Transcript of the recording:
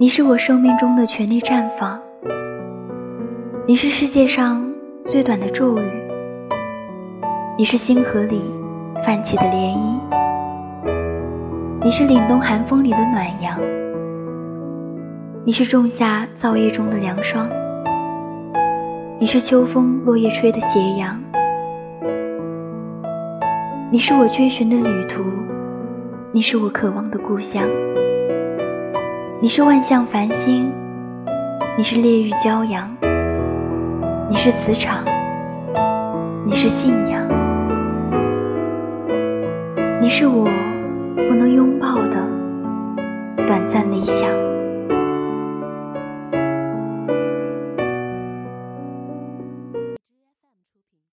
你是我生命中的全力绽放，你是世界上最短的咒语，你是星河里泛起的涟漪，你是凛冬寒风里的暖阳，你是仲夏燥夜中的凉霜，你是秋风落叶吹的斜阳，你是我追寻的旅途，你是我渴望的故乡。你是万象繁星，你是烈日骄阳，你是磁场，你是信仰，你是我不能拥抱的短暂理想。